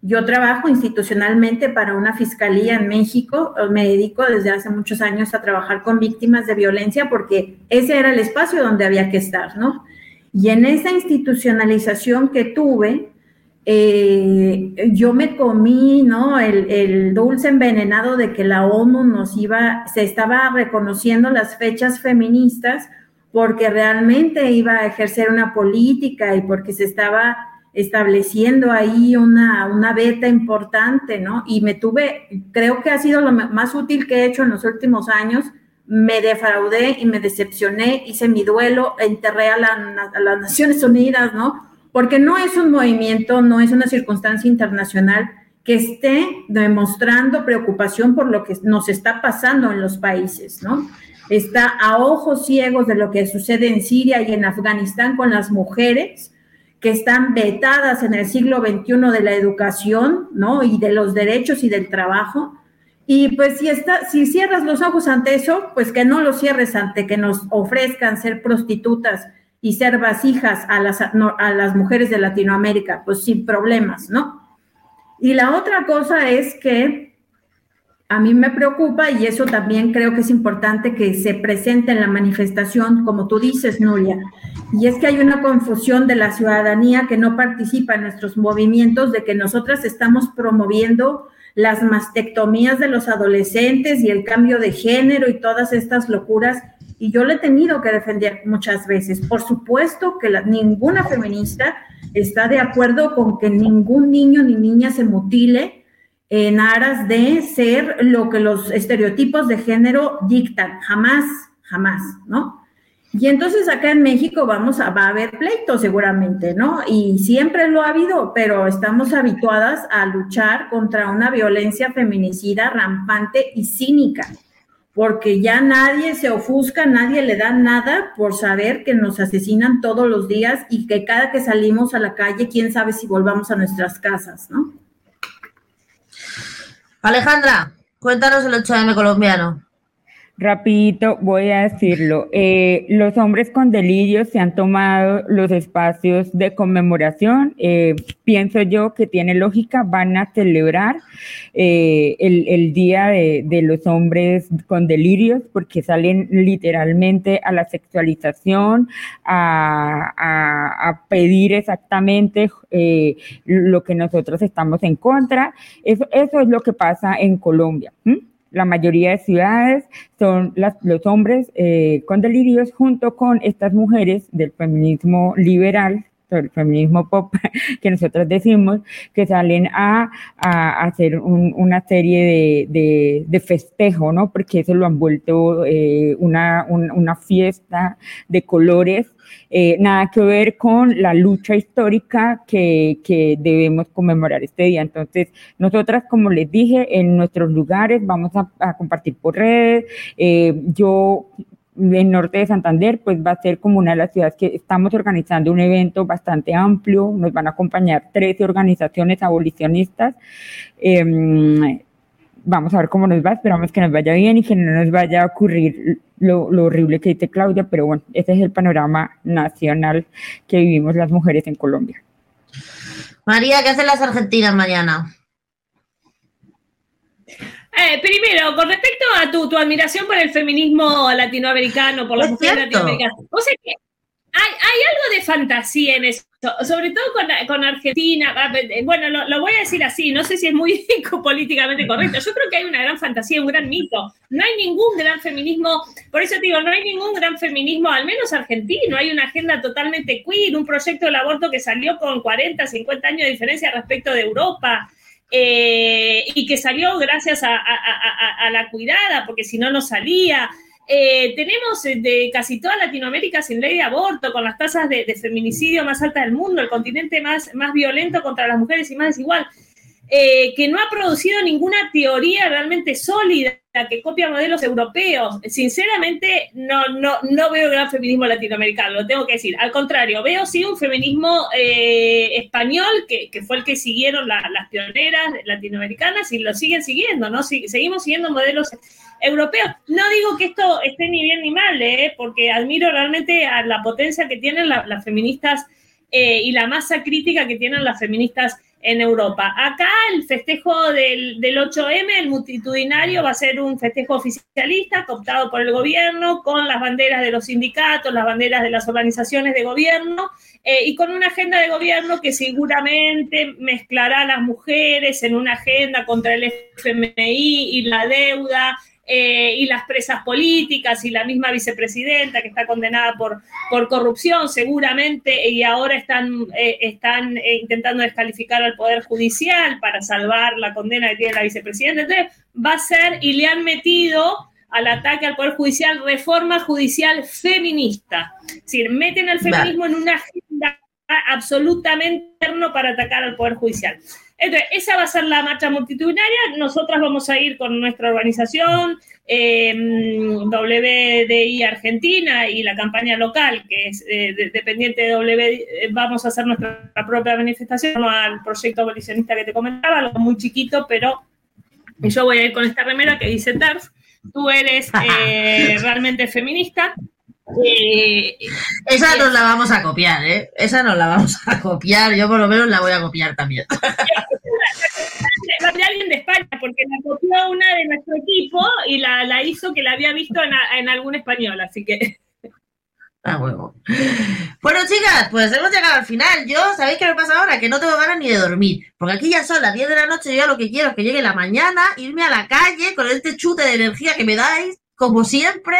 Yo trabajo institucionalmente para una fiscalía en México, me dedico desde hace muchos años a trabajar con víctimas de violencia porque ese era el espacio donde había que estar, ¿no? Y en esa institucionalización que tuve, eh, yo me comí, ¿no? El, dulce envenenado de que la ONU nos iba, se estaba reconociendo las fechas feministas porque realmente iba a ejercer una política y porque se estaba estableciendo ahí una, una beta importante, ¿no? Y me tuve, creo que ha sido lo más útil que he hecho en los últimos años. Me defraudé y me decepcioné, hice mi duelo, enterré a, a las Naciones Unidas, ¿no? porque no es un movimiento, no es una circunstancia internacional que esté demostrando preocupación por lo que nos está pasando en los países, ¿no? Está a ojos ciegos de lo que sucede en Siria y en Afganistán con las mujeres que están vetadas en el siglo XXI de la educación, ¿no? Y de los derechos y del trabajo. Y pues si, está, si cierras los ojos ante eso, pues que no los cierres ante que nos ofrezcan ser prostitutas y ser vasijas a las, a las mujeres de Latinoamérica, pues sin problemas, ¿no? Y la otra cosa es que a mí me preocupa y eso también creo que es importante que se presente en la manifestación, como tú dices, Nuria, y es que hay una confusión de la ciudadanía que no participa en nuestros movimientos, de que nosotras estamos promoviendo las mastectomías de los adolescentes y el cambio de género y todas estas locuras y yo le he tenido que defender muchas veces. Por supuesto que ninguna feminista está de acuerdo con que ningún niño ni niña se mutile en aras de ser lo que los estereotipos de género dictan. Jamás, jamás, ¿no? Y entonces acá en México vamos a, va a haber pleito seguramente, ¿no? Y siempre lo ha habido, pero estamos habituadas a luchar contra una violencia feminicida rampante y cínica porque ya nadie se ofusca, nadie le da nada por saber que nos asesinan todos los días y que cada que salimos a la calle, quién sabe si volvamos a nuestras casas, ¿no? Alejandra, cuéntanos el 8M colombiano. Rapidito voy a decirlo. Eh, los hombres con delirios se han tomado los espacios de conmemoración. Eh, pienso yo que tiene lógica. Van a celebrar eh, el, día de, los hombres con delirios porque salen literalmente a la sexualización, a, pedir exactamente lo que nosotros estamos en contra. Eso, eso es lo que pasa en Colombia la mayoría de ciudades son los hombres eh, con delirios junto con estas mujeres del feminismo liberal, el feminismo pop que nosotros decimos, que salen a, hacer una serie de, festejo, ¿no? Porque eso lo han vuelto eh, una, una fiesta de colores eh, nada que ver con la lucha histórica que, debemos conmemorar este día. Entonces, nosotras, como les dije, en nuestros lugares vamos a, compartir por redes. Eh, yo en Norte de Santander, pues va a ser como una de las ciudades que estamos organizando un evento bastante amplio, nos van a acompañar 13 organizaciones abolicionistas. Em, vamos a ver cómo nos va, esperamos que nos vaya bien y que no nos vaya a ocurrir lo, horrible que dice Claudia, pero bueno, ese es el panorama nacional que vivimos las mujeres en Colombia. María, ¿qué hacen las argentinas mañana? Eh, primero, con respecto a tu, tu, admiración por el feminismo latinoamericano, por las mujeres latinoamericanas, ¿vos que hay, algo de fantasía en eso, sobre todo con, Argentina. Ah, bueno, lo, voy a decir así, no sé si es muy políticamente correcto. Yo creo que hay una gran fantasía, un gran mito. No hay ningún gran feminismo, por eso te digo, no hay ningún gran feminismo, al menos argentino. Hay una agenda totalmente queer, un proyecto del aborto que salió con 40, 50 años de diferencia respecto de Europa. Eh, y que salió gracias a, la cuidada, porque si no, no salía. Eh, tenemos eh, de casi toda Latinoamérica sin ley de aborto, con las tasas de, feminicidio más altas del mundo, el continente más, más violento contra las mujeres y más desigual, que no ha producido ninguna teoría realmente sólida que copia modelos europeos. Sinceramente, no, no, no veo gran feminismo latinoamericano, lo tengo que decir. Al contrario, veo sí un feminismo eh, español, que, que, fue el que siguieron las pioneras latinoamericanas y lo siguen siguiendo, ¿no? seguimos siguiendo modelos europeos. No digo que esto esté ni bien ni mal, ¿eh? porque admiro realmente a la potencia que tienen las feministas eh, y la masa crítica que tienen las feministas en Europa. Acá el festejo del, 8M, el multitudinario, va a ser un festejo oficialista cooptado por el gobierno, con las banderas de los sindicatos, las banderas de las organizaciones de gobierno eh, y con una agenda de gobierno que seguramente mezclará a las mujeres en una agenda contra el FMI y la deuda eh, y las presas políticas y la misma vicepresidenta que está condenada por, por corrupción seguramente y ahora están, eh, están eh, intentando descalificar al Poder Judicial para salvar la condena que tiene la vicepresidenta. Entonces va a ser y le han metido al ataque al Poder Judicial reforma judicial feminista. Es decir, meten al feminismo en una agenda absolutamente para atacar al Poder Judicial. Entonces, esa va a ser la marcha multitudinaria. Nosotras vamos a ir con nuestra organización, eh, WDI Argentina y la campaña local, que es eh, dependiente de WDI, eh, vamos a hacer nuestra propia manifestación al proyecto abolicionista que te comentaba, algo muy chiquito, pero yo voy a ir con esta remera que dice TERF. Tú eres realmente feminista, eh, esa nos la vamos a copiar, ¿eh? Esa nos la vamos a copiar. Yo por lo menos la voy a copiar también. de alguien de España, porque la copió una de nuestro equipo y la, hizo que la había visto en, algún español, así que. Ah, bueno. Bueno, chicas, pues hemos llegado al final. Yo, ¿sabéis qué me pasa ahora? Que no tengo ganas ni de dormir. Porque aquí ya son las 10 de la noche. Yo ya lo que quiero es que llegue la mañana, irme a la calle con este chute de energía que me dais, como siempre,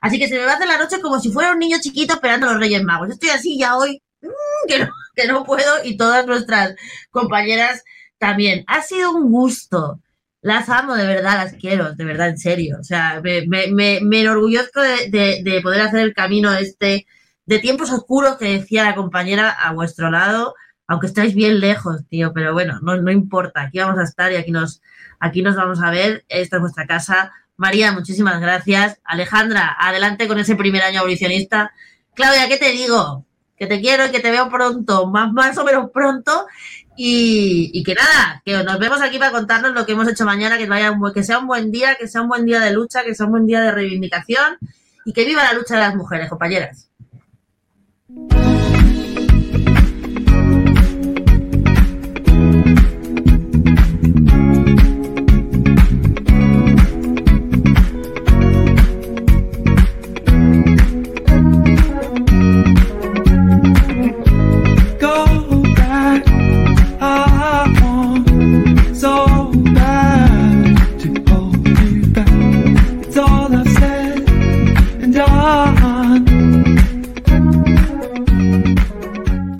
Así que se me va a hacer la noche como si fuera un niño chiquito esperando a los Reyes Magos. Estoy así ya hoy, mm, que, no, que no puedo, y todas nuestras compañeras también. Ha sido un gusto. Las amo, de verdad, las quiero, de verdad, en serio. O sea, me, me, me, enorgullezco de, de, poder hacer el camino este de tiempos oscuros que decía la compañera a vuestro lado, aunque estáis bien lejos, tío, pero bueno, no, no importa, aquí vamos a estar y aquí nos, aquí nos vamos a ver. Esta es vuestra casa, María, muchísimas gracias. Alejandra, adelante con ese primer año abolicionista. Claudia, ¿qué te digo? Que te quiero y que te veo pronto, más, más o menos pronto. Y, que nada, que nos vemos aquí para contarnos lo que hemos hecho mañana, que, vaya que sea un buen día, que sea un buen día de lucha, que sea un buen día de reivindicación y que viva la lucha de las mujeres, compañeras.